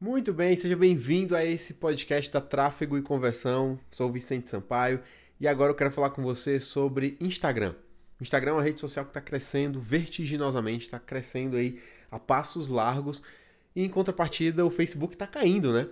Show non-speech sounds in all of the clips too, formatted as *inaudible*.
Muito bem, seja bem-vindo a esse podcast da Tráfego e Conversão. Sou o Vicente Sampaio e agora eu quero falar com você sobre Instagram. Instagram é uma rede social que está crescendo vertiginosamente, está crescendo aí a passos largos e em contrapartida o Facebook está caindo, né?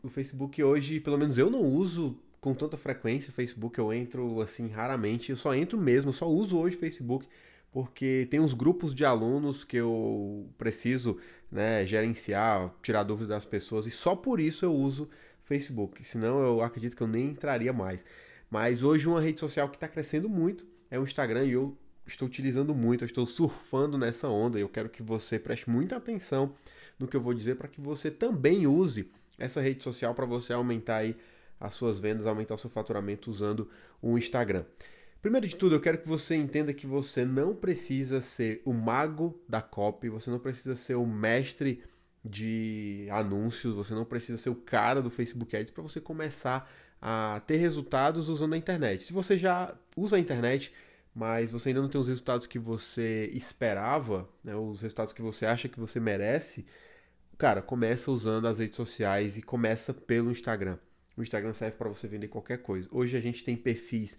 O Facebook hoje, pelo menos eu não uso com tanta frequência o Facebook, eu entro assim raramente, eu só entro mesmo, só uso hoje o Facebook porque tem uns grupos de alunos que eu preciso né, gerenciar, tirar dúvidas das pessoas e só por isso eu uso Facebook. Senão eu acredito que eu nem entraria mais. Mas hoje uma rede social que está crescendo muito é o Instagram e eu estou utilizando muito, eu estou surfando nessa onda e eu quero que você preste muita atenção no que eu vou dizer para que você também use essa rede social para você aumentar aí as suas vendas, aumentar o seu faturamento usando o Instagram. Primeiro de tudo, eu quero que você entenda que você não precisa ser o mago da copy, você não precisa ser o mestre de anúncios, você não precisa ser o cara do Facebook Ads para você começar a ter resultados usando a internet. Se você já usa a internet, mas você ainda não tem os resultados que você esperava, né, os resultados que você acha que você merece, cara, começa usando as redes sociais e começa pelo Instagram. O Instagram serve para você vender qualquer coisa. Hoje a gente tem perfis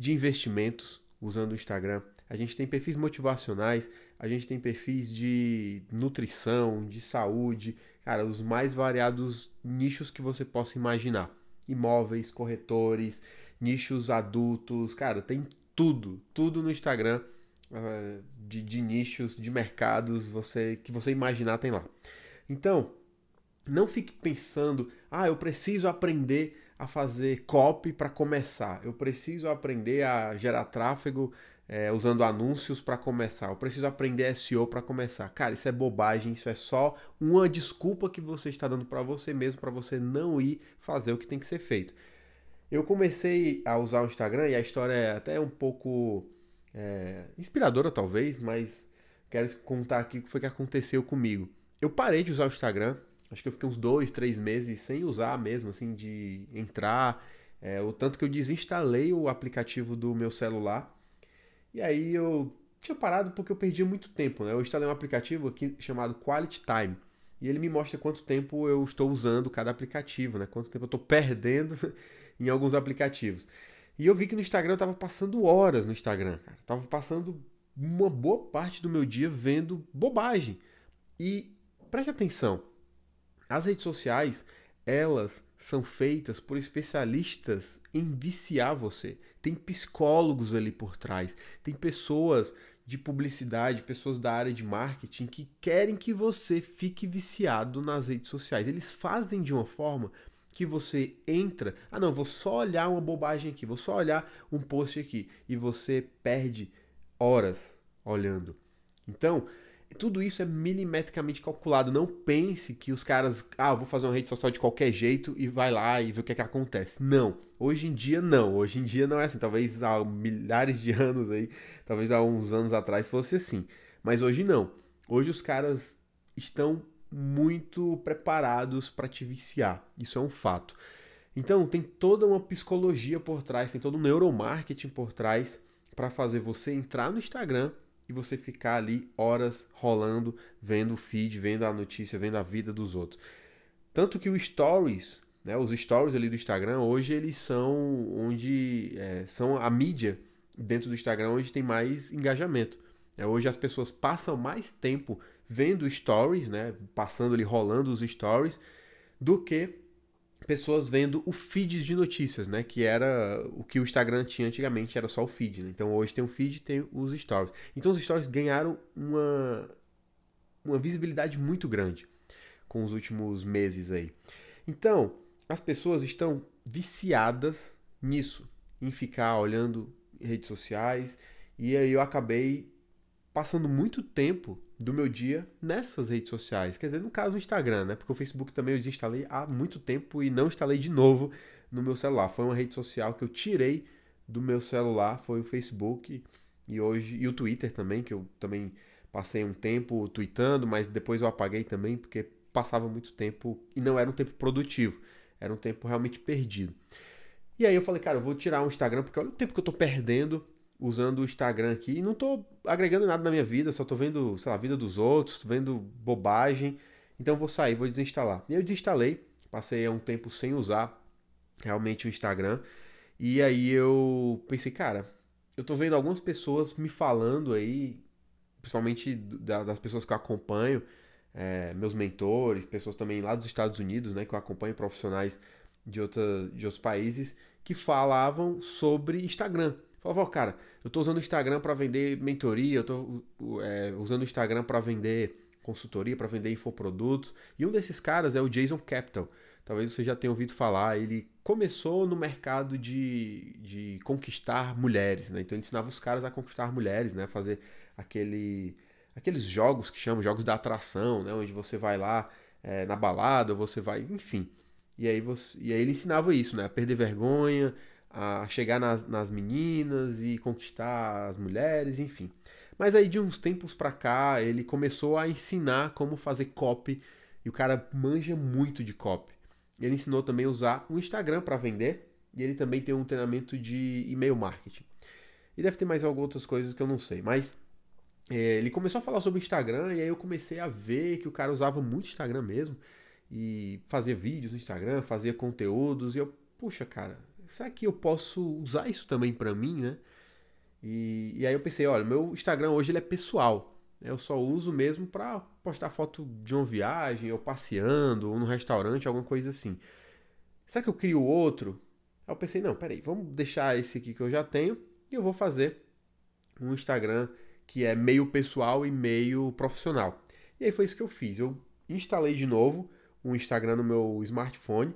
de investimentos usando o Instagram. A gente tem perfis motivacionais, a gente tem perfis de nutrição, de saúde, cara, os mais variados nichos que você possa imaginar. Imóveis, corretores, nichos adultos, cara, tem tudo, tudo no Instagram uh, de, de nichos, de mercados, você que você imaginar tem lá. Então, não fique pensando, ah, eu preciso aprender a fazer copy para começar. Eu preciso aprender a gerar tráfego é, usando anúncios para começar. Eu preciso aprender SEO para começar. Cara, isso é bobagem. Isso é só uma desculpa que você está dando para você mesmo para você não ir fazer o que tem que ser feito. Eu comecei a usar o Instagram e a história é até um pouco é, inspiradora, talvez, mas quero contar aqui o que foi que aconteceu comigo. Eu parei de usar o Instagram acho que eu fiquei uns dois, três meses sem usar mesmo, assim, de entrar. É, o tanto que eu desinstalei o aplicativo do meu celular. E aí eu tinha parado porque eu perdi muito tempo, né? Eu instalei um aplicativo aqui chamado Quality Time. E ele me mostra quanto tempo eu estou usando cada aplicativo, né? Quanto tempo eu estou perdendo *laughs* em alguns aplicativos. E eu vi que no Instagram eu estava passando horas no Instagram, cara. Tava passando uma boa parte do meu dia vendo bobagem. E preste atenção, as redes sociais, elas são feitas por especialistas em viciar você. Tem psicólogos ali por trás, tem pessoas de publicidade, pessoas da área de marketing que querem que você fique viciado nas redes sociais. Eles fazem de uma forma que você entra, ah não, vou só olhar uma bobagem aqui, vou só olhar um post aqui e você perde horas olhando. Então, tudo isso é milimetricamente calculado. Não pense que os caras, ah, vou fazer uma rede social de qualquer jeito e vai lá e vê o que, é que acontece. Não. Hoje em dia, não. Hoje em dia não é assim. Talvez há milhares de *laughs* anos aí, talvez há uns anos atrás fosse assim. Mas hoje não. Hoje os caras estão muito preparados para te viciar. Isso é um fato. Então, tem toda uma psicologia por trás, tem todo um neuromarketing por trás para fazer você entrar no Instagram e você ficar ali horas rolando, vendo o feed, vendo a notícia, vendo a vida dos outros. Tanto que o Stories, né, os Stories ali do Instagram, hoje eles são onde é, são a mídia dentro do Instagram onde tem mais engajamento. É, hoje as pessoas passam mais tempo vendo Stories, né, passando ali, rolando os Stories, do que pessoas vendo o feed de notícias, né? Que era o que o Instagram tinha antigamente, era só o feed. Né? Então hoje tem o feed e tem os stories. Então os stories ganharam uma, uma visibilidade muito grande com os últimos meses aí. Então, as pessoas estão viciadas nisso, em ficar olhando redes sociais, e aí eu acabei passando muito tempo do meu dia nessas redes sociais. Quer dizer, no caso, o Instagram, né? Porque o Facebook também eu desinstalei há muito tempo e não instalei de novo no meu celular. Foi uma rede social que eu tirei do meu celular, foi o Facebook e hoje e o Twitter também, que eu também passei um tempo tweetando, mas depois eu apaguei também porque passava muito tempo e não era um tempo produtivo, era um tempo realmente perdido. E aí eu falei, cara, eu vou tirar o Instagram porque olha o tempo que eu tô perdendo usando o Instagram aqui e não tô agregando nada na minha vida, só tô vendo, sei lá, a vida dos outros, tô vendo bobagem Então vou sair, vou desinstalar. E eu desinstalei, passei um tempo sem usar realmente o Instagram. E aí eu pensei, cara, eu tô vendo algumas pessoas me falando aí, principalmente das pessoas que eu acompanho, é, meus mentores, pessoas também lá dos Estados Unidos, né, que eu acompanho, profissionais de, outra, de outros países, que falavam sobre Instagram. Falavam, cara, eu tô usando o Instagram para vender mentoria, eu tô é, usando o Instagram para vender consultoria, para vender infoprodutos. E um desses caras é o Jason Capital. Talvez você já tenha ouvido falar. Ele começou no mercado de, de conquistar mulheres, né? Então ele ensinava os caras a conquistar mulheres, né? Fazer aquele, aqueles jogos que chamam jogos da atração, né? Onde você vai lá é, na balada, você vai, enfim. E aí, você, e aí ele ensinava isso, né? A perder vergonha, a chegar nas, nas meninas e conquistar as mulheres, enfim. Mas aí de uns tempos pra cá, ele começou a ensinar como fazer copy e o cara manja muito de copy. Ele ensinou também a usar o Instagram para vender e ele também tem um treinamento de e-mail marketing. E deve ter mais algumas outras coisas que eu não sei, mas é, ele começou a falar sobre o Instagram e aí eu comecei a ver que o cara usava muito Instagram mesmo e fazia vídeos no Instagram, fazia conteúdos e eu, puxa, cara, será que eu posso usar isso também para mim, né? E, e aí eu pensei, olha, meu Instagram hoje ele é pessoal. Eu só uso mesmo para postar foto de uma viagem, ou passeando, ou no restaurante, alguma coisa assim. Será que eu crio outro? Aí eu pensei, não, peraí, vamos deixar esse aqui que eu já tenho e eu vou fazer um Instagram que é meio pessoal e meio profissional. E aí foi isso que eu fiz. Eu instalei de novo um Instagram no meu smartphone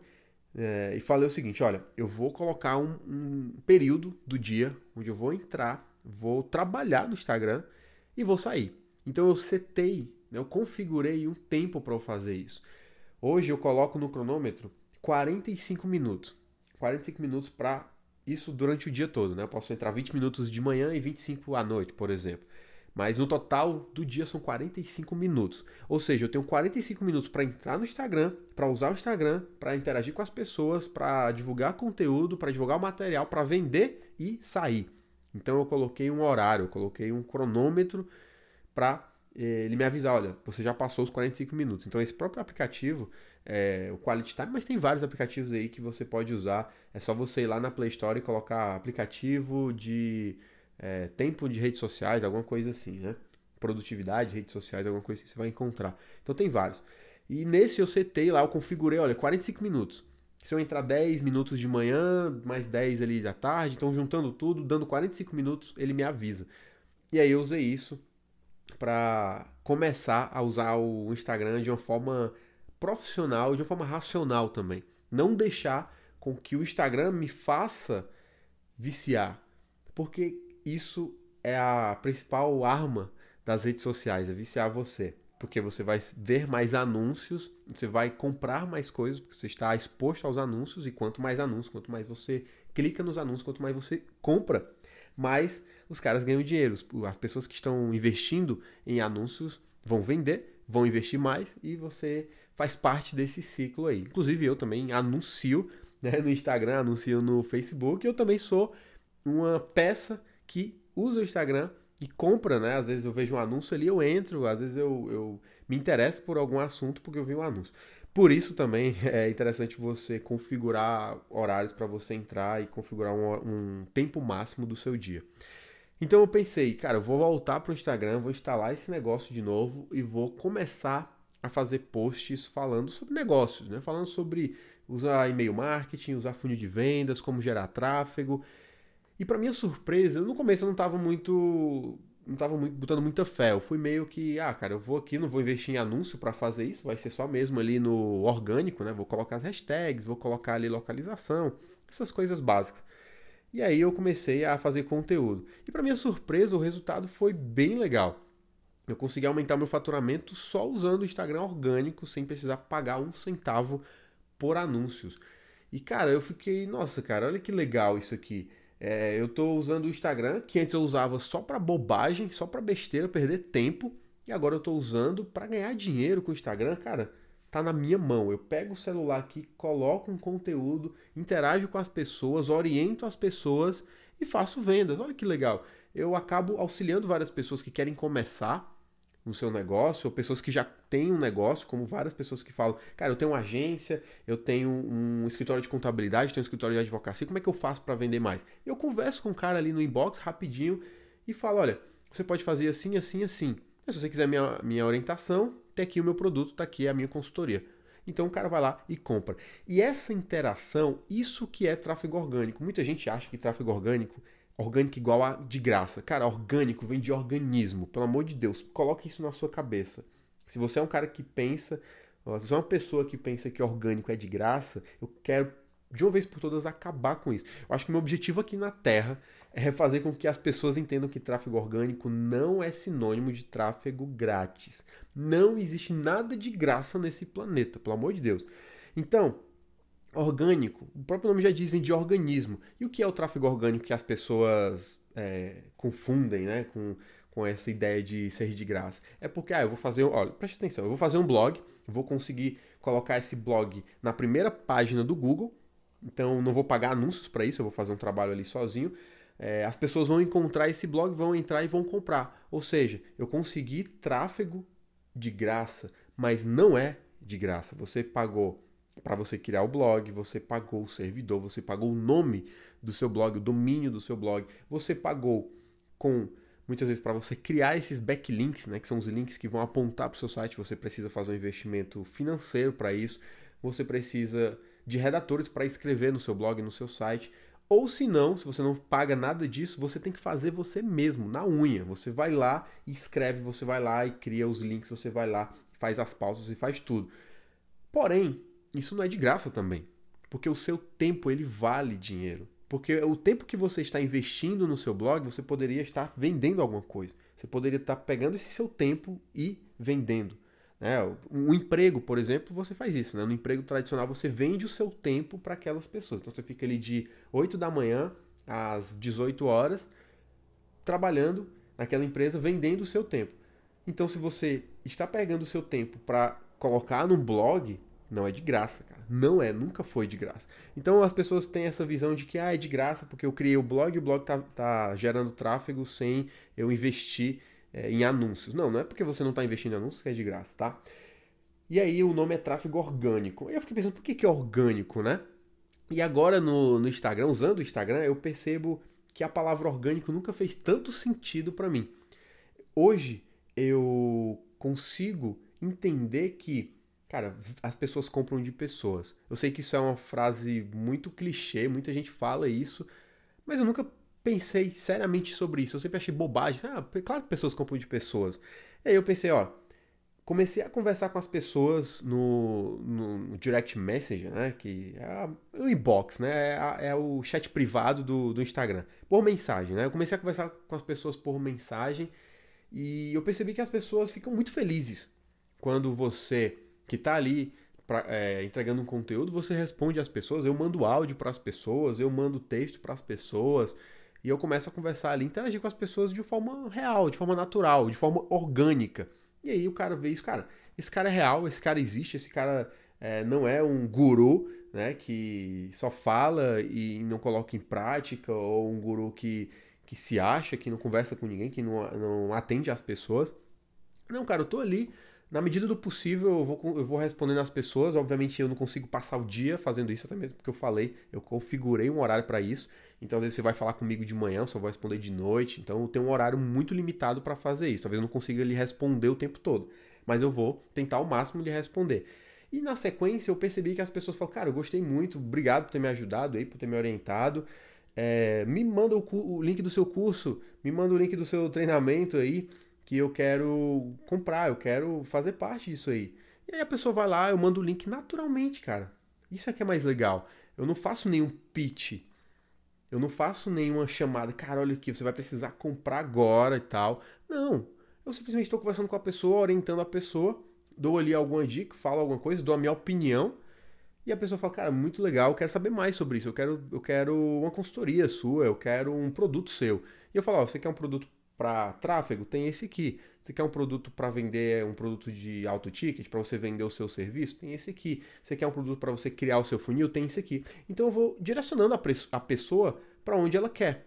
é, e falei o seguinte: olha, eu vou colocar um, um, período do dia onde eu vou entrar, vou trabalhar no Instagram e vou sair. Então eu setei, né, eu configurei um tempo para eu fazer isso. Hoje eu coloco no cronômetro 45 minutos. 45 minutos para isso durante o dia todo, né? Eu posso entrar 20 minutos de manhã e 25 à noite, por exemplo. Mas no total do dia são 45 minutos. Ou seja, eu tenho 45 minutos para entrar no Instagram, para usar o Instagram, para interagir com as pessoas, para divulgar conteúdo, para divulgar o material, para vender e sair. Então eu coloquei um horário, eu coloquei um cronômetro para eh, ele me avisar, olha, você já passou os 45 minutos. Então esse próprio aplicativo, é, o Quality Time, mas tem vários aplicativos aí que você pode usar. É só você ir lá na Play Store e colocar aplicativo de é, tempo de redes sociais, alguma coisa assim, né? Produtividade, redes sociais, alguma coisa assim, você vai encontrar. Então tem vários. E nesse eu setei lá, eu configurei, olha, 45 minutos. Se eu entrar 10 minutos de manhã, mais 10 ali da tarde, então juntando tudo, dando 45 minutos, ele me avisa. E aí eu usei isso para começar a usar o Instagram de uma forma profissional, de uma forma racional também. Não deixar com que o Instagram me faça viciar. Porque isso é a principal arma das redes sociais, é viciar você. Porque você vai ver mais anúncios, você vai comprar mais coisas, porque você está exposto aos anúncios, e quanto mais anúncios, quanto mais você clica nos anúncios, quanto mais você compra, mais os caras ganham dinheiro. As pessoas que estão investindo em anúncios vão vender, vão investir mais e você faz parte desse ciclo aí. Inclusive eu também anuncio né, no Instagram, anuncio no Facebook, eu também sou uma peça que usa o Instagram e compra, né? Às vezes eu vejo um anúncio ali, eu entro, às vezes eu, eu me interesso por algum assunto porque eu vi um anúncio. Por isso também *laughs* é interessante você configurar horários para você entrar e configurar um, um, tempo máximo do seu dia. Então eu pensei, cara, eu vou voltar para o Instagram, vou instalar esse negócio de novo e vou começar a fazer posts falando sobre negócios, né? Falando sobre usar e-mail marketing, usar funil de vendas, como gerar tráfego e para minha surpresa, no começo eu não tava muito não tava muito, botando muita fé. Eu fui meio que, ah, cara, eu vou aqui, não vou investir em anúncio para fazer isso, vai ser só mesmo ali no orgânico, né? Vou colocar as hashtags, vou colocar ali localização, essas coisas básicas. E aí eu comecei a fazer conteúdo. E para minha surpresa, o resultado foi bem legal. Eu consegui aumentar meu faturamento só usando o Instagram orgânico, sem precisar pagar um centavo por anúncios. E cara, eu fiquei, nossa, cara, olha que legal isso aqui. É, eu estou usando o Instagram, que antes eu usava só para bobagem, só para besteira, perder tempo, e agora eu estou usando para ganhar dinheiro com o Instagram, cara. Tá na minha mão. Eu pego o celular aqui, coloco um conteúdo, interajo com as pessoas, oriento as pessoas e faço vendas. Olha que legal. Eu acabo auxiliando várias pessoas que querem começar no seu negócio, ou pessoas que já têm um negócio, como várias pessoas que falam, cara, eu tenho uma agência, eu tenho um escritório de contabilidade, tenho um escritório de advocacia, como é que eu faço para vender mais? Eu converso com o cara ali no inbox rapidinho e falo, olha, você pode fazer assim, assim, assim. se você quiser minha, minha orientação, tem aqui o meu produto, tá aqui a minha consultoria. Então o cara vai lá e compra. E essa interação, isso que é tráfego orgânico. Muita gente acha que tráfego orgânico orgânico igual a de graça. Cara, orgânico vem de organismo. Pelo amor de Deus, coloque isso na sua cabeça. Se você é um cara que pensa, se você é uma pessoa que pensa que orgânico é de graça, eu quero de uma vez por todas acabar com isso. Eu acho que meu objetivo aqui na Terra é fazer com que as pessoas entendam que tráfego orgânico não é sinônimo de tráfego grátis. Não existe nada de graça nesse planeta, pelo amor de Deus. Então, orgânico, o próprio nome já diz, vem de organismo. E o que é o tráfego orgânico que as pessoas é, confundem né, com, com essa ideia de ser de graça? É porque, ah, eu vou fazer, olha, preste atenção, eu vou fazer um blog, vou conseguir colocar esse blog na primeira página do Google, então não vou pagar anúncios para isso, eu vou fazer um trabalho ali sozinho. É, as pessoas vão encontrar esse blog, vão entrar e vão comprar. Ou seja, eu consegui tráfego de graça, mas não é de graça. Você pagou para você criar o blog, você pagou o servidor, você pagou o nome do seu blog, o domínio do seu blog, você pagou com muitas vezes para você criar esses backlinks, né, que são os links que vão apontar para o seu site, você precisa fazer um investimento financeiro para isso, você precisa de redatores para escrever no seu blog, no seu site, ou se não, se você não paga nada disso, você tem que fazer você mesmo, na unha. Você vai lá e escreve, você vai lá e cria os links, você vai lá, faz as pausas e faz tudo. Porém, isso não é de graça também, porque o seu tempo ele vale dinheiro. Porque o tempo que você está investindo no seu blog, você poderia estar vendendo alguma coisa. Você poderia estar pegando esse seu tempo e vendendo. Né? Um emprego, por exemplo, você faz isso. Né? No emprego tradicional, você vende o seu tempo para aquelas pessoas. Então você fica ali de 8 da manhã às 18 horas trabalhando naquela empresa, vendendo o seu tempo. Então, se você está pegando o seu tempo para colocar num blog, não é de graça, cara. Não é, nunca foi de graça. Então as pessoas têm essa visão de que ah, é de graça porque eu criei o blog e o blog tá, tá gerando tráfego sem eu investir é, em anúncios. Não, não é porque você não está investindo em anúncios que é de graça, tá? E aí o nome é tráfego orgânico. Eu fiquei pensando, por que, que é orgânico, né? E agora no, no Instagram, usando o Instagram, eu percebo que a palavra orgânico nunca fez tanto sentido para mim. Hoje eu consigo entender que Cara, as pessoas compram de pessoas. Eu sei que isso é uma frase muito clichê, muita gente fala isso, mas eu nunca pensei seriamente sobre isso. Eu sempre achei bobagem. Ah, claro que pessoas compram de pessoas. E aí eu pensei, ó, comecei a conversar com as pessoas no, no direct message, né? Que é o inbox, né? É, é, o chat privado do, do Instagram. Por mensagem, né? Eu comecei a conversar com as pessoas por mensagem e eu percebi que as pessoas ficam muito felizes quando você que está ali pra, é, entregando um conteúdo, você responde às pessoas, eu mando áudio para as pessoas, eu mando texto para as pessoas, e eu começo a conversar ali, interagir com as pessoas de forma real, de forma natural, de forma orgânica. E aí o cara vê isso, cara, esse cara é real, esse cara existe, esse cara é, não é um guru, né, que só fala e não coloca em prática, ou um guru que, que se acha, que não conversa com ninguém, que não, não atende às pessoas. Não, cara, eu tô ali na medida do possível, eu vou, eu vou respondendo às pessoas. Obviamente, eu não consigo passar o dia fazendo isso, até mesmo porque eu falei, eu configurei um horário para isso. Então, às vezes, você vai falar comigo de manhã, só vou responder de noite. Então, eu tenho um horário muito limitado para fazer isso. Talvez eu não consiga lhe responder o tempo todo, mas eu vou tentar ao máximo lhe responder. E na sequência, eu percebi que as pessoas falaram: Cara, eu gostei muito, obrigado por ter me ajudado aí, por ter me orientado. É, me manda o, o link do seu curso, me manda o link do seu treinamento aí que eu quero comprar, eu quero fazer parte disso aí. E aí a pessoa vai lá, eu mando o link naturalmente, cara. Isso é que é mais legal. Eu não faço nenhum pitch. Eu não faço nenhuma chamada, cara, olha aqui, você vai precisar comprar agora e tal. Não. Eu simplesmente estou conversando com a pessoa, orientando a pessoa, dou ali alguma dica, falo alguma coisa, dou a minha opinião. E a pessoa fala, cara, muito legal, eu quero saber mais sobre isso. Eu quero, eu quero uma consultoria sua, eu quero um produto seu. E eu falo, ó, você quer um produto para tráfego, tem esse aqui. Você quer um produto para vender, um produto de alto ticket, para você vender o seu serviço, tem esse aqui. Você quer um produto para você criar o seu funil, tem esse aqui. Então eu vou direcionando a, a pessoa para onde ela quer.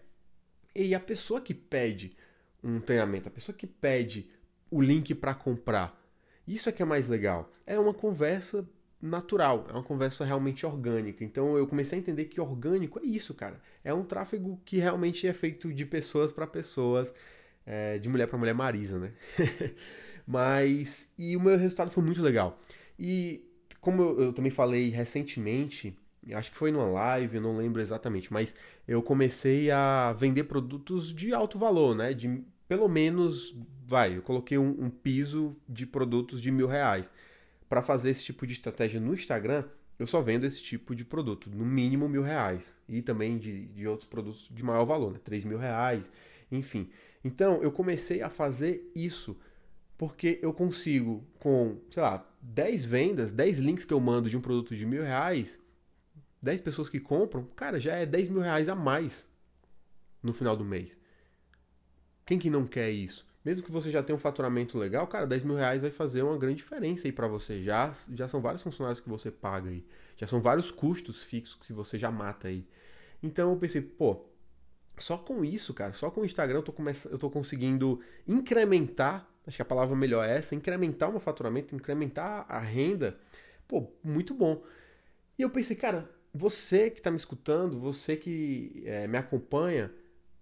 E a pessoa que pede um treinamento, a pessoa que pede o link para comprar. Isso é que é mais legal. É uma conversa natural, é uma conversa realmente orgânica. Então eu comecei a entender que orgânico é isso, cara. É um tráfego que realmente é feito de pessoas para pessoas, é, de mulher para mulher Marisa, né? *laughs* Mas e o meu resultado foi muito legal. E como eu, eu também falei recentemente, acho que foi numa live, não lembro exatamente, mas eu comecei a vender produtos de alto valor, né? De pelo menos, vai, eu coloquei um, um piso de produtos de mil reais. Para fazer esse tipo de estratégia no Instagram, eu só vendo esse tipo de produto, no mínimo mil reais. E também de, de outros produtos de maior valor, né? Três mil reais, enfim. Então, eu comecei a fazer isso porque eu consigo, com, sei lá, 10 vendas, 10 links que eu mando de um produto de mil reais, 10 pessoas que compram, cara, já é 10 mil reais a mais no final do mês. Quem que não quer isso? Mesmo que você já tenha um faturamento legal, cara, 10 mil reais vai fazer uma grande diferença aí para você. Já, já são vários funcionários que você paga aí. Já são vários custos fixos que você já mata aí. Então eu pensei, pô, só com isso, cara, só com o Instagram eu tô, eu tô conseguindo incrementar, acho que a palavra melhor é essa, incrementar o meu faturamento, incrementar a renda. Pô, muito bom. E eu pensei, cara, você que está me escutando, você que é, me acompanha,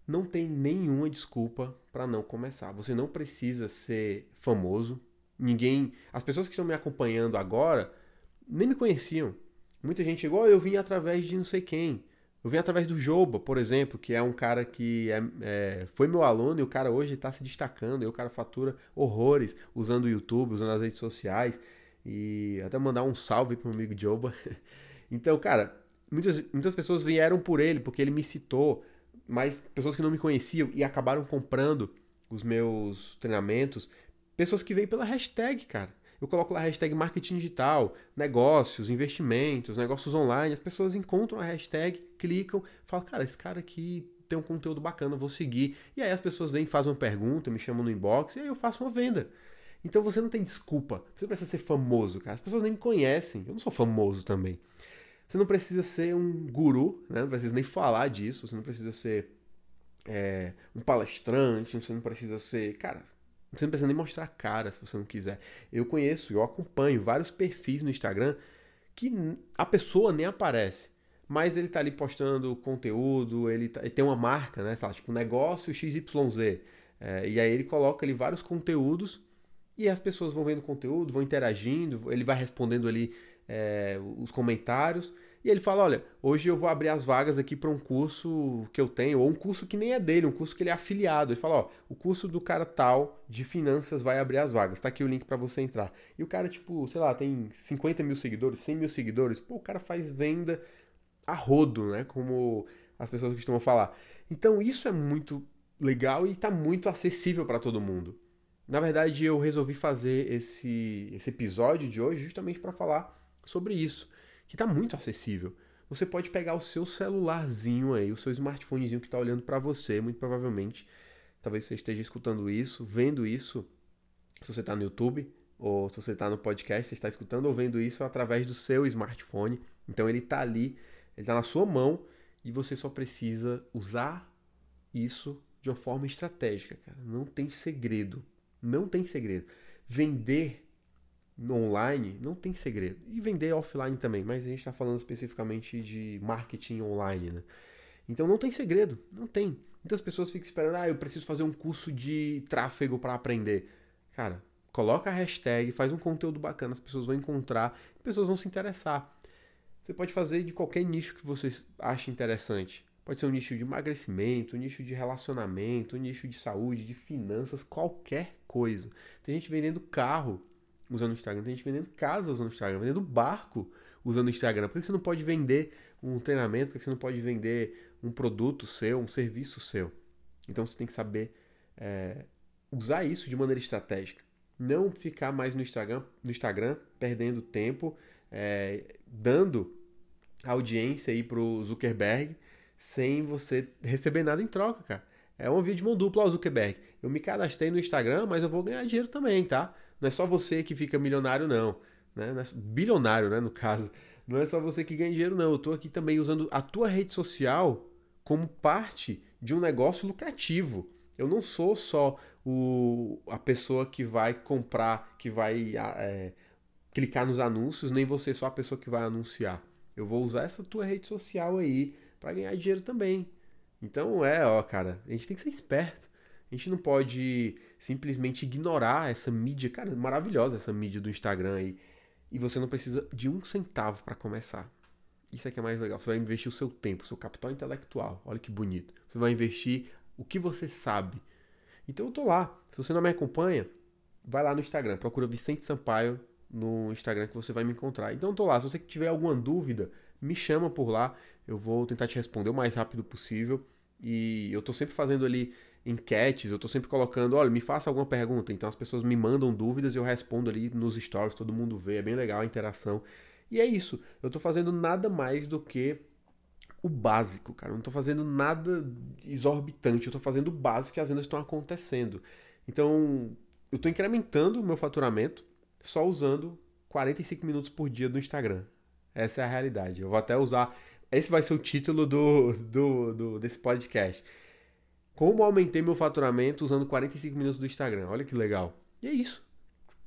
não tem nenhuma desculpa para não começar. Você não precisa ser famoso. Ninguém, as pessoas que estão me acompanhando agora nem me conheciam. Muita gente chegou, oh, eu vim através de não sei quem. Eu vim através do Joba, por exemplo, que é um cara que é, é, foi meu aluno e o cara hoje está se destacando. E o cara fatura horrores usando o YouTube, usando as redes sociais. E até mandar um salve pro meu amigo Joba. *laughs* Então, cara, muitas, muitas pessoas vieram por ele, porque ele me citou mas pessoas que não me conheciam e acabaram comprando os meus treinamentos, pessoas que vêm pela hashtag, cara. Eu coloco lá a hashtag marketing digital, negócios, investimentos, negócios online. As pessoas encontram a hashtag, clicam, falam, cara, esse cara aqui tem um conteúdo bacana, vou seguir. E aí as pessoas vêm, fazem uma pergunta, me chamam no inbox e aí eu faço uma venda. Então você não tem desculpa. Você não precisa ser famoso, cara. As pessoas nem me conhecem. Eu não sou famoso também. Você não precisa ser um guru, né? não precisa nem falar disso, você não precisa ser é, um palestrante, você não precisa ser. Cara, você não precisa nem mostrar cara se você não quiser. Eu conheço, eu acompanho vários perfis no Instagram que a pessoa nem aparece. Mas ele tá ali postando conteúdo, ele, tá, ele tem uma marca, né? Tipo negócio XYZ. É, e aí ele coloca ali vários conteúdos e as pessoas vão vendo conteúdo, vão interagindo, ele vai respondendo ali é, os comentários. E ele fala: Olha, hoje eu vou abrir as vagas aqui para um curso que eu tenho, ou um curso que nem é dele, um curso que ele é afiliado. Ele fala: Ó, o curso do cara tal de finanças vai abrir as vagas, tá aqui o link para você entrar. E o cara, tipo, sei lá, tem 50 mil seguidores, 100 mil seguidores, pô, o cara faz venda a rodo, né? Como as pessoas costumam falar. Então isso é muito legal e está muito acessível para todo mundo. Na verdade, eu resolvi fazer esse, esse episódio de hoje justamente para falar sobre isso, que está muito acessível. Você pode pegar o seu celularzinho aí, o seu smartphonezinho que está olhando para você, muito provavelmente. Talvez você esteja escutando isso, vendo isso, se você está no YouTube, ou se você está no podcast, você está escutando ou vendo isso através do seu smartphone. Então ele está ali, ele está na sua mão e você só precisa usar isso de uma forma estratégica, cara. Não tem segredo. Não tem segredo. Vender online não tem segredo. E vender offline também, mas a gente está falando especificamente de marketing online, né? Então não tem segredo, não tem. Muitas pessoas ficam esperando, ah, eu preciso fazer um curso de tráfego para aprender. Cara, coloca a hashtag, faz um conteúdo bacana, as pessoas vão encontrar, as pessoas vão se interessar. Você pode fazer de qualquer nicho que você ache interessante. Pode ser um nicho de emagrecimento, um nicho de relacionamento, um nicho de saúde, de finanças, qualquer coisa. Tem gente vendendo carro usando o Instagram, tem gente vendendo casa usando o Instagram, vendendo barco usando o Instagram. Por que você não pode vender um treinamento? Por que você não pode vender um produto seu, um serviço seu? Então você tem que saber é, usar isso de maneira estratégica. Não ficar mais no Instagram, no Instagram perdendo tempo, é, dando audiência aí pro Zuckerberg sem você receber nada em troca, cara. É uma via de mão dupla, ó, Zuckerberg. Eu me cadastrei no Instagram, mas eu vou ganhar dinheiro também, tá? Não é só você que fica milionário, não. Né? não é bilionário, né, no caso. Não é só você que ganha dinheiro, não. Eu estou aqui também usando a tua rede social como parte de um negócio lucrativo. Eu não sou só o, a pessoa que vai comprar, que vai é, clicar nos anúncios, nem você só a pessoa que vai anunciar. Eu vou usar essa tua rede social aí para ganhar dinheiro também. Então é, ó, cara, a gente tem que ser esperto. A gente não pode simplesmente ignorar essa mídia, cara, maravilhosa essa mídia do Instagram aí. E você não precisa de um centavo para começar. Isso é que é mais legal. Você vai investir o seu tempo, o seu capital intelectual. Olha que bonito. Você vai investir o que você sabe. Então eu tô lá. Se você não me acompanha, vai lá no Instagram, procura Vicente Sampaio no Instagram que você vai me encontrar. Então eu tô lá. Se você tiver alguma dúvida, me chama por lá. Eu vou tentar te responder o mais rápido possível. E eu tô sempre fazendo ali enquetes, eu tô sempre colocando, olha, me faça alguma pergunta. Então as pessoas me mandam dúvidas e eu respondo ali nos stories, todo mundo vê, é bem legal a interação. E é isso. Eu tô fazendo nada mais do que o básico, cara. Eu não tô fazendo nada exorbitante, eu tô fazendo o básico que as vendas estão acontecendo. Então, eu tô incrementando o meu faturamento só usando 45 minutos por dia do Instagram. Essa é a realidade. Eu vou até usar. Esse vai ser o título do, do, do desse podcast. Como aumentei meu faturamento usando 45 minutos do Instagram. Olha que legal. E é isso.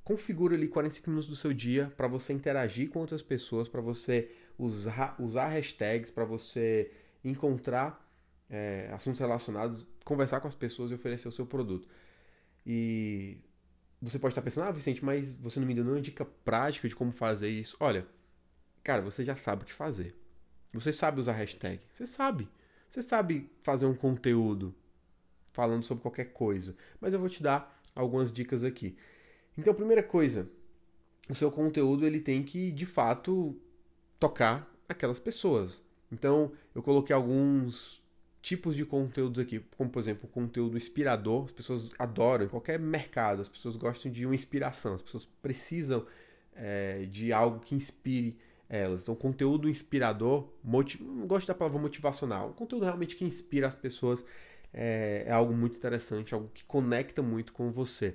Configura ali 45 minutos do seu dia para você interagir com outras pessoas, para você usar, usar hashtags para você encontrar é, assuntos relacionados, conversar com as pessoas e oferecer o seu produto. E você pode estar pensando, ah, Vicente, mas você não me deu nenhuma dica prática de como fazer isso. Olha, cara, você já sabe o que fazer. Você sabe usar hashtag. Você sabe. Você sabe fazer um conteúdo falando sobre qualquer coisa. Mas eu vou te dar algumas dicas aqui. Então, primeira coisa, o seu conteúdo ele tem que, de fato, tocar aquelas pessoas. Então, eu coloquei alguns tipos de conteúdos aqui, como por exemplo, conteúdo inspirador. As pessoas adoram em qualquer mercado, as pessoas gostam de uma inspiração, as pessoas precisam é, de algo que inspire elas. Então, conteúdo inspirador, motiv... não gosto da palavra motivacional, um conteúdo realmente que inspira as pessoas é, é algo muito interessante, algo que conecta muito com você.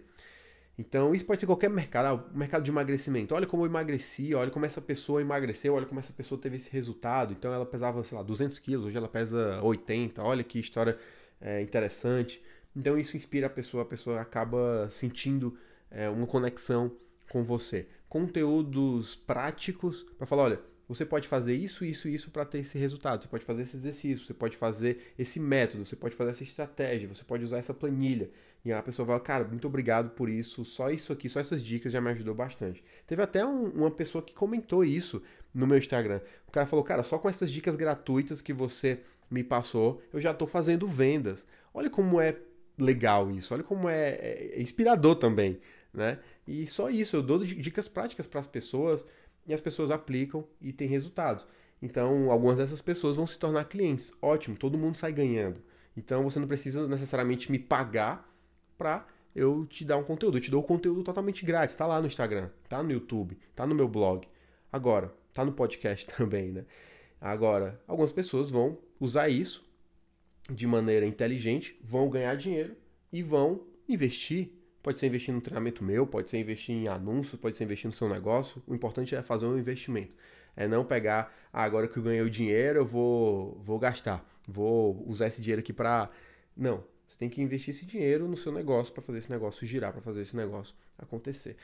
Então, isso pode ser qualquer mercado, ah, mercado de emagrecimento. Olha como eu emagreci, olha como essa pessoa emagreceu, olha como essa pessoa teve esse resultado. Então, ela pesava, sei lá, 200 quilos, hoje ela pesa 80. Olha que história é, interessante. Então, isso inspira a pessoa, a pessoa acaba sentindo é, uma conexão com você. Conteúdos práticos para falar: olha, você pode fazer isso, isso e isso para ter esse resultado. Você pode fazer esse exercício, você pode fazer esse método, você pode fazer essa estratégia, você pode usar essa planilha. E a pessoa fala, cara, muito obrigado por isso, só isso aqui, só essas dicas já me ajudou bastante. Teve até um, uma pessoa que comentou isso no meu Instagram. O cara falou, cara, só com essas dicas gratuitas que você me passou, eu já estou fazendo vendas. Olha como é legal isso, olha como é, é, é inspirador também, né? E só isso, eu dou dicas práticas para as pessoas e as pessoas aplicam e tem resultados. Então, algumas dessas pessoas vão se tornar clientes. Ótimo, todo mundo sai ganhando. Então, você não precisa necessariamente me pagar para eu te dar um conteúdo. Eu te dou o conteúdo totalmente grátis. Está lá no Instagram, tá no YouTube, tá no meu blog. Agora, tá no podcast *laughs* também, né? Agora, algumas pessoas vão usar isso de maneira inteligente, vão ganhar dinheiro e vão investir. Pode ser investir no treinamento meu, pode ser investir em anúncios, pode ser investir no seu negócio. O importante é fazer um investimento. É não pegar, ah, agora que eu ganhei o dinheiro, eu vou, vou gastar. Vou usar esse dinheiro aqui para. Não. Você tem que investir esse dinheiro no seu negócio para fazer esse negócio girar, para fazer esse negócio acontecer.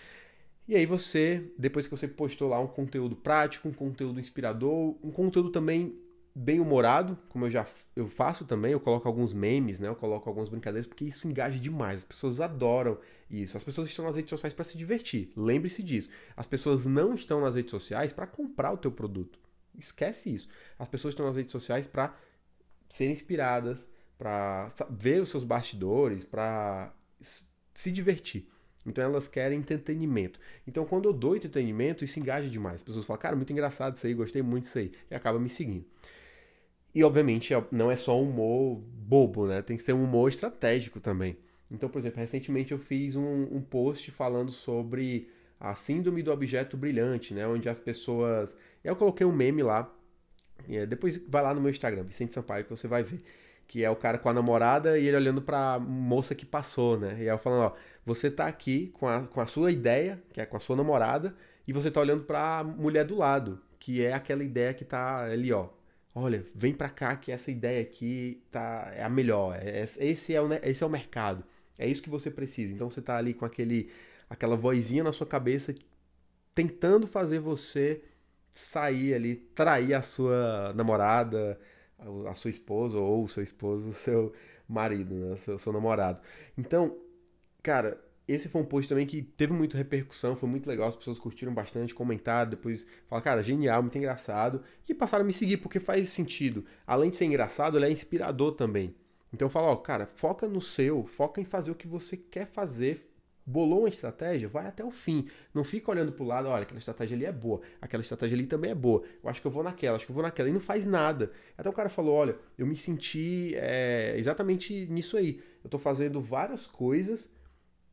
E aí você, depois que você postou lá um conteúdo prático, um conteúdo inspirador, um conteúdo também bem humorado, como eu já eu faço também, eu coloco alguns memes, né? Eu coloco algumas brincadeiras porque isso engaja demais. As pessoas adoram isso. As pessoas estão nas redes sociais para se divertir. Lembre-se disso. As pessoas não estão nas redes sociais para comprar o teu produto. Esquece isso. As pessoas estão nas redes sociais para serem inspiradas, para ver os seus bastidores, para se divertir. Então elas querem entretenimento. Então quando eu dou entretenimento, isso engaja demais. As pessoas falam, cara, muito engraçado isso aí, gostei muito disso aí. E acaba me seguindo. E obviamente é, não é só humor bobo, né? Tem que ser um humor estratégico também. Então, por exemplo, recentemente eu fiz um, um post falando sobre a síndrome do objeto brilhante, né? Onde as pessoas. Eu coloquei um meme lá. depois vai lá no meu Instagram, Vicente Sampaio, que você vai ver que é o cara com a namorada e ele olhando pra moça que passou, né? E eu falando, ó, você tá aqui com a, com a sua ideia, que é com a sua namorada, e você tá olhando pra mulher do lado, que é aquela ideia que tá ali, ó. Olha, vem para cá que essa ideia aqui tá, é a melhor, é, esse, é o, esse é o mercado, é isso que você precisa. Então você tá ali com aquele, aquela vozinha na sua cabeça tentando fazer você sair ali, trair a sua namorada, a sua esposa ou o seu esposo, o seu marido, né? o seu, seu namorado. Então, cara, esse foi um post também que teve muita repercussão, foi muito legal, as pessoas curtiram bastante, comentaram, depois falaram, cara, genial, muito engraçado, e passaram a me seguir, porque faz sentido. Além de ser engraçado, ele é inspirador também. Então eu falo, ó, cara, foca no seu, foca em fazer o que você quer fazer, bolou uma estratégia, vai até o fim. Não fica olhando pro lado, olha, aquela estratégia ali é boa, aquela estratégia ali também é boa. Eu acho que eu vou naquela, acho que eu vou naquela. E não faz nada. Até o cara falou, olha, eu me senti é, exatamente nisso aí. Eu tô fazendo várias coisas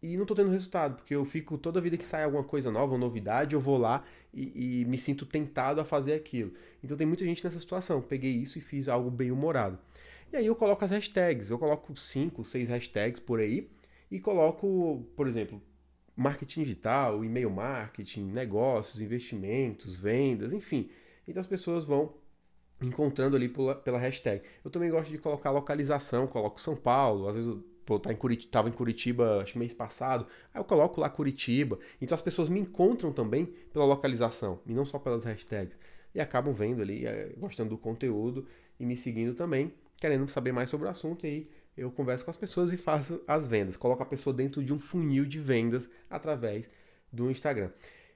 e não tô tendo resultado, porque eu fico toda vida que sai alguma coisa nova, uma novidade, eu vou lá e, e, me sinto tentado a fazer aquilo. Então tem muita gente nessa situação. Peguei isso e fiz algo bem humorado. E aí eu coloco as hashtags, eu coloco 5, 6 hashtags por aí e coloco, por exemplo, marketing digital, e-mail marketing, negócios, investimentos, vendas, enfim. Então as pessoas vão encontrando ali pela, pela hashtag. Eu também gosto de colocar localização, coloco São Paulo, às vezes eu pô, tá em Curitiba, tava em Curitiba, acho mês passado, aí eu coloco lá Curitiba. Então as pessoas me encontram também pela localização, e não só pelas hashtags. E acabam vendo ali, é, gostando do conteúdo e me seguindo também, querendo saber mais sobre o assunto. E aí eu converso com as pessoas e faço as vendas. Coloco a pessoa dentro de um funil de vendas através do Instagram.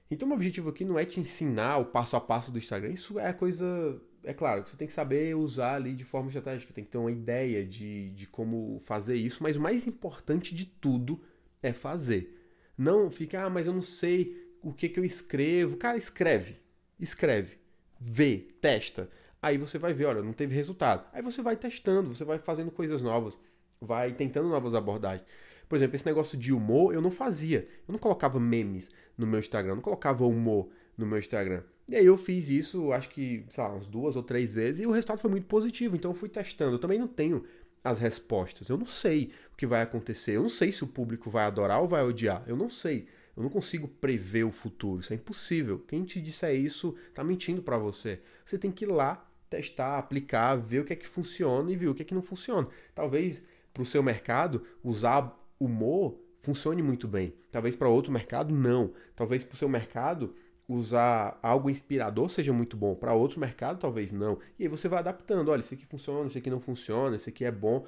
Então, o objetivo aqui não é te ensinar o passo a passo do Instagram. Isso é coisa é claro, você tem que saber usar ali de forma estratégica, tem que ter uma ideia de, de como fazer isso, mas o mais importante de tudo é fazer. Não fica, ah, mas eu não sei o que, que eu escrevo. Cara, escreve. Escreve. Vê, testa. Aí você vai ver, olha, não teve resultado. Aí você vai testando, você vai fazendo coisas novas, vai tentando novas abordagens. Por exemplo, esse negócio de humor eu não fazia. Eu não colocava memes no meu Instagram, eu não colocava humor no meu Instagram. E aí eu fiz isso, acho que, sei lá, umas duas ou três vezes, e o resultado foi muito positivo. Então eu fui testando. Eu também não tenho as respostas. Eu não sei o que vai acontecer. Eu não sei se o público vai adorar ou vai odiar. Eu não sei. Eu não consigo prever o futuro. Isso é impossível. Quem te disser isso tá mentindo para você. Você tem que ir lá testar, aplicar, ver o que é que funciona e ver o que é que não funciona. Talvez para o seu mercado usar humor funcione muito bem. Talvez para outro mercado não. Talvez para o seu mercado usar algo inspirador seja muito bom, para outro mercado talvez não. E aí você vai adaptando, olha, isso aqui funciona, isso aqui não funciona, isso aqui é bom.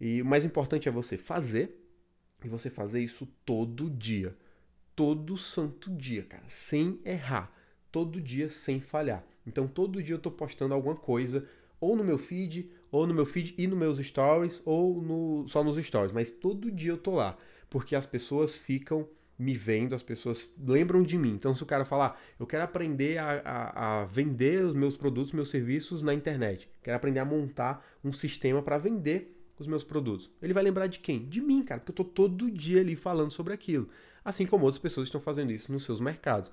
E o mais importante é você fazer e você fazer isso todo dia. Todo santo dia, cara, sem errar. Todo dia sem falhar. Então todo dia eu tô postando alguma coisa ou no meu feed, ou no meu feed e nos meus stories, ou no, só nos stories, mas todo dia eu tô lá, porque as pessoas ficam me vendo, as pessoas lembram de mim. Então, se o cara falar, eu quero aprender a, a, a, vender os meus produtos, meus serviços na internet, quero aprender a montar um sistema para vender os meus produtos, ele vai lembrar de quem? De mim, cara, porque eu tô todo dia ali falando sobre aquilo. Assim como outras pessoas estão fazendo isso nos seus mercados.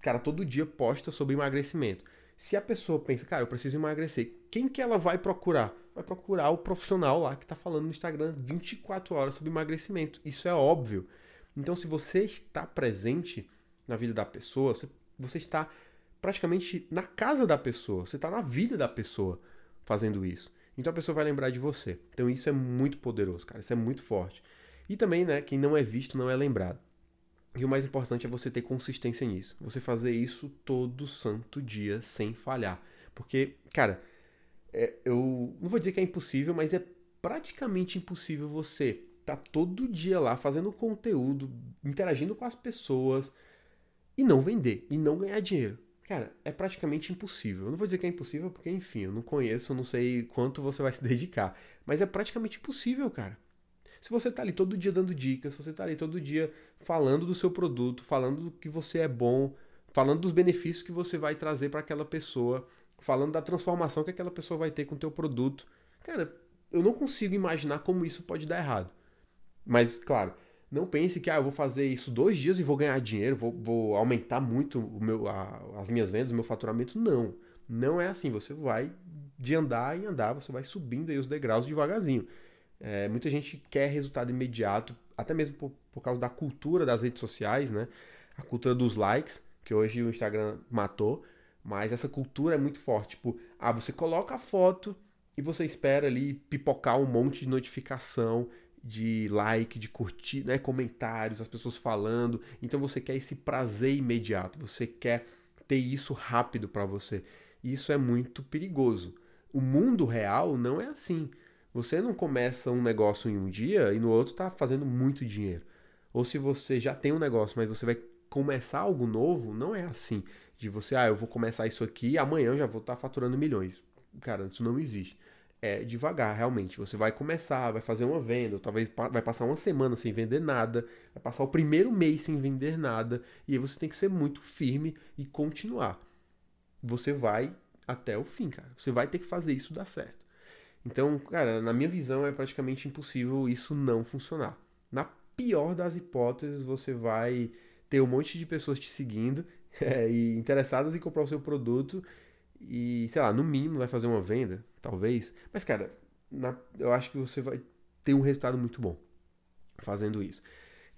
Cara, todo dia posta sobre emagrecimento. Se a pessoa pensa, cara, eu preciso emagrecer, quem que ela vai procurar? Vai procurar o profissional lá que está falando no Instagram 24 horas sobre emagrecimento. Isso é óbvio. Então, se você está presente na vida da pessoa, você, você está praticamente na casa da pessoa, você está na vida da pessoa fazendo isso. Então a pessoa vai lembrar de você. Então isso é muito poderoso, cara. Isso é muito forte. E também, né, quem não é visto não é lembrado. E o mais importante é você ter consistência nisso. Você fazer isso todo santo dia sem falhar. Porque, cara, é, eu não vou dizer que é impossível, mas é praticamente impossível você tá todo dia lá fazendo conteúdo, interagindo com as pessoas e não vender e não ganhar dinheiro. Cara, é praticamente impossível. Eu não vou dizer que é impossível porque, enfim, eu não conheço, eu não sei quanto você vai *laughs* se dedicar, mas é praticamente impossível, cara. Se você tá ali todo dia dando dicas, se você tá ali todo dia falando do seu produto, falando do que você é bom, falando dos benefícios que você vai trazer para aquela pessoa, falando da transformação que aquela pessoa vai ter com o teu produto, cara, eu não consigo imaginar como isso pode dar errado. Mas, claro, não pense que ah, eu vou fazer isso dois dias e vou ganhar dinheiro, vou, vou aumentar muito o meu, a, as minhas vendas, o meu faturamento. Não. Não é assim. Você vai de andar em andar, você vai subindo aí os degraus devagarzinho. É, muita gente quer resultado imediato, até mesmo por, por causa da cultura das redes sociais, né? A cultura dos likes, que hoje o Instagram matou. Mas essa cultura é muito forte. Tipo, ah, você coloca a foto e você espera ali pipocar um monte de notificação, de like, de curtir, né, comentários, as pessoas falando. Então você quer esse prazer imediato, você quer ter isso rápido para você. Isso é muito perigoso. O mundo real não é assim. Você não começa um negócio em um dia e no outro está fazendo muito dinheiro. Ou se você já tem um negócio, mas você vai começar algo novo, não é assim. De você, ah, eu vou começar isso aqui e amanhã eu já vou estar tá faturando milhões. Cara, isso não existe. É devagar, realmente. Você vai começar, vai fazer uma venda, talvez vai passar uma semana sem vender nada, vai passar o primeiro mês sem vender nada, e aí você tem que ser muito firme e continuar. Você vai até o fim, cara. Você vai ter que fazer isso dar certo. Então, cara, na minha visão é praticamente impossível isso não funcionar. Na pior das hipóteses, você vai ter um monte de pessoas te seguindo *laughs* é, e interessadas em comprar o seu produto e, sei lá, no mínimo vai fazer uma venda, talvez. Mas, cara, na, eu acho que você vai ter um resultado muito bom fazendo isso.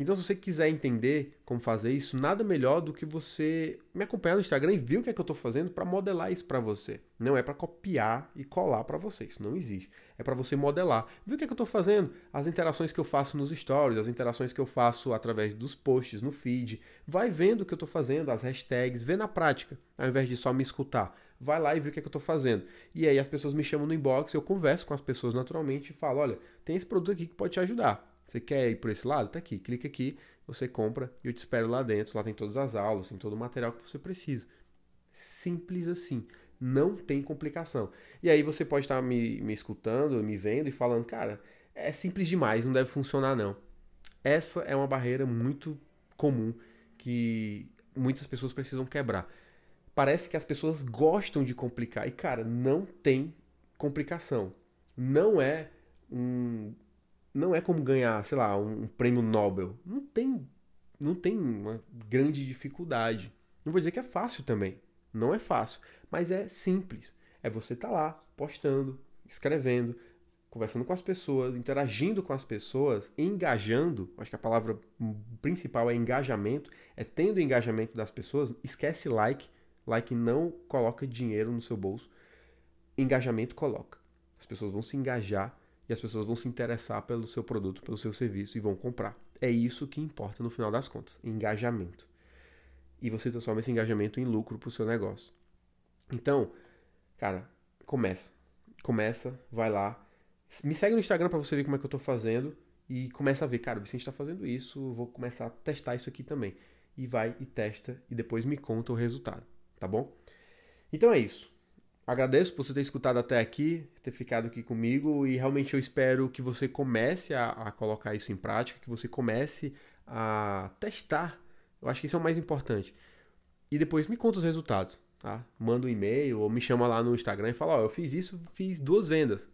Então, se você quiser entender como fazer isso, nada melhor do que você me acompanhar no Instagram e ver o que é que eu estou fazendo para modelar isso para você. Não é para copiar e colar para você, isso não existe. É para você modelar. Ver o que é que eu estou fazendo, as interações que eu faço nos stories, as interações que eu faço através dos posts no feed. Vai vendo o que eu estou fazendo, as hashtags, vê na prática, ao invés de só me escutar. Vai lá e vê o que é que eu estou fazendo. E aí as pessoas me chamam no inbox, eu converso com as pessoas naturalmente e falo, olha, tem esse produto aqui que pode te ajudar você quer ir por esse lado? Tá aqui. Clica aqui, você compra e eu te espero lá dentro. Lá tem todas as aulas, tem todo o material que você precisa. Simples assim. Não tem complicação. E aí você pode estar me, me escutando, me vendo e falando, cara, é simples demais, não deve funcionar não. Essa é uma barreira muito comum que muitas pessoas precisam quebrar. Parece que as pessoas gostam de complicar. E, cara, não tem complicação. Não é um, não é como ganhar, sei lá, um, prêmio Nobel. Não tem, não tem uma grande dificuldade. Não vou dizer que é fácil também. Não é fácil, mas é simples. É você estar tá lá, postando, escrevendo, conversando com as pessoas, interagindo com as pessoas, engajando. Acho que a palavra principal é engajamento, é tendo engajamento das pessoas. Esquece like. Like não coloca dinheiro no seu bolso. Engajamento coloca. As pessoas vão se engajar e as pessoas vão se interessar pelo seu produto, pelo seu serviço e vão comprar. É isso que importa no final das contas, engajamento. E você transforma esse engajamento em lucro para o seu negócio. Então, cara, começa. Começa, vai lá. Me segue no Instagram para você ver como é que eu estou fazendo e começa a ver, cara, o Vicente está fazendo isso, vou começar a testar isso aqui também. E vai e testa e depois me conta o resultado, tá bom? Então é isso. Agradeço por você ter escutado até aqui, ter ficado aqui comigo e realmente eu espero que você comece a, a, colocar isso em prática, que você comece a testar. Eu acho que isso é o mais importante. E depois me conta os resultados, tá? Manda um e-mail ou me chama lá no Instagram e fala, ó, oh, eu fiz isso, fiz duas vendas.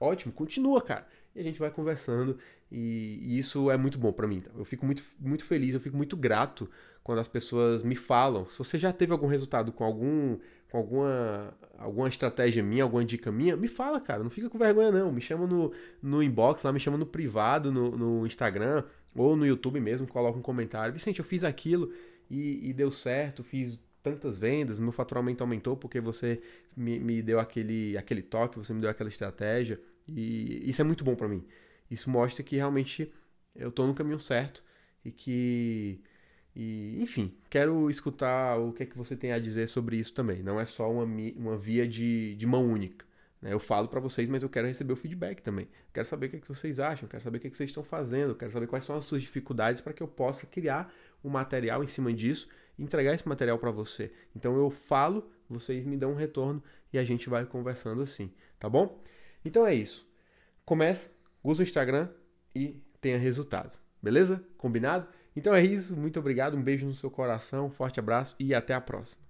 Ótimo, continua, cara. E a gente vai conversando e, e isso é muito bom para mim. Tá? Eu fico muito, muito feliz, eu fico muito grato quando as pessoas me falam. Se você já teve algum resultado com algum com alguma, alguma estratégia minha, alguma dica minha, me fala, cara. Não fica com vergonha, não. Me chama no, no inbox lá, me chama no privado, no, no Instagram ou no YouTube mesmo, coloca um comentário. Vicente, eu fiz aquilo e, e deu certo, fiz tantas vendas, meu faturamento aumentou porque você me, me deu aquele, aquele toque, você me deu aquela estratégia. E isso é muito bom para mim. Isso mostra que realmente eu tô no caminho certo e que e, enfim, quero escutar o que é que você tem a dizer sobre isso também. Não é só uma, uma via de, de mão única. Né? Eu falo para vocês, mas eu quero receber o feedback também. Quero saber o que, é que vocês acham, quero saber o que, é que vocês estão fazendo, quero saber quais são as suas dificuldades para que eu possa criar um material em cima disso e entregar esse material para você. Então eu falo, vocês me dão um retorno e a gente vai conversando assim, tá bom? Então é isso. Começa, usa o Instagram e tenha resultados. Beleza? Combinado? Então é isso, muito obrigado, um beijo no seu coração, um forte abraço e até a próxima.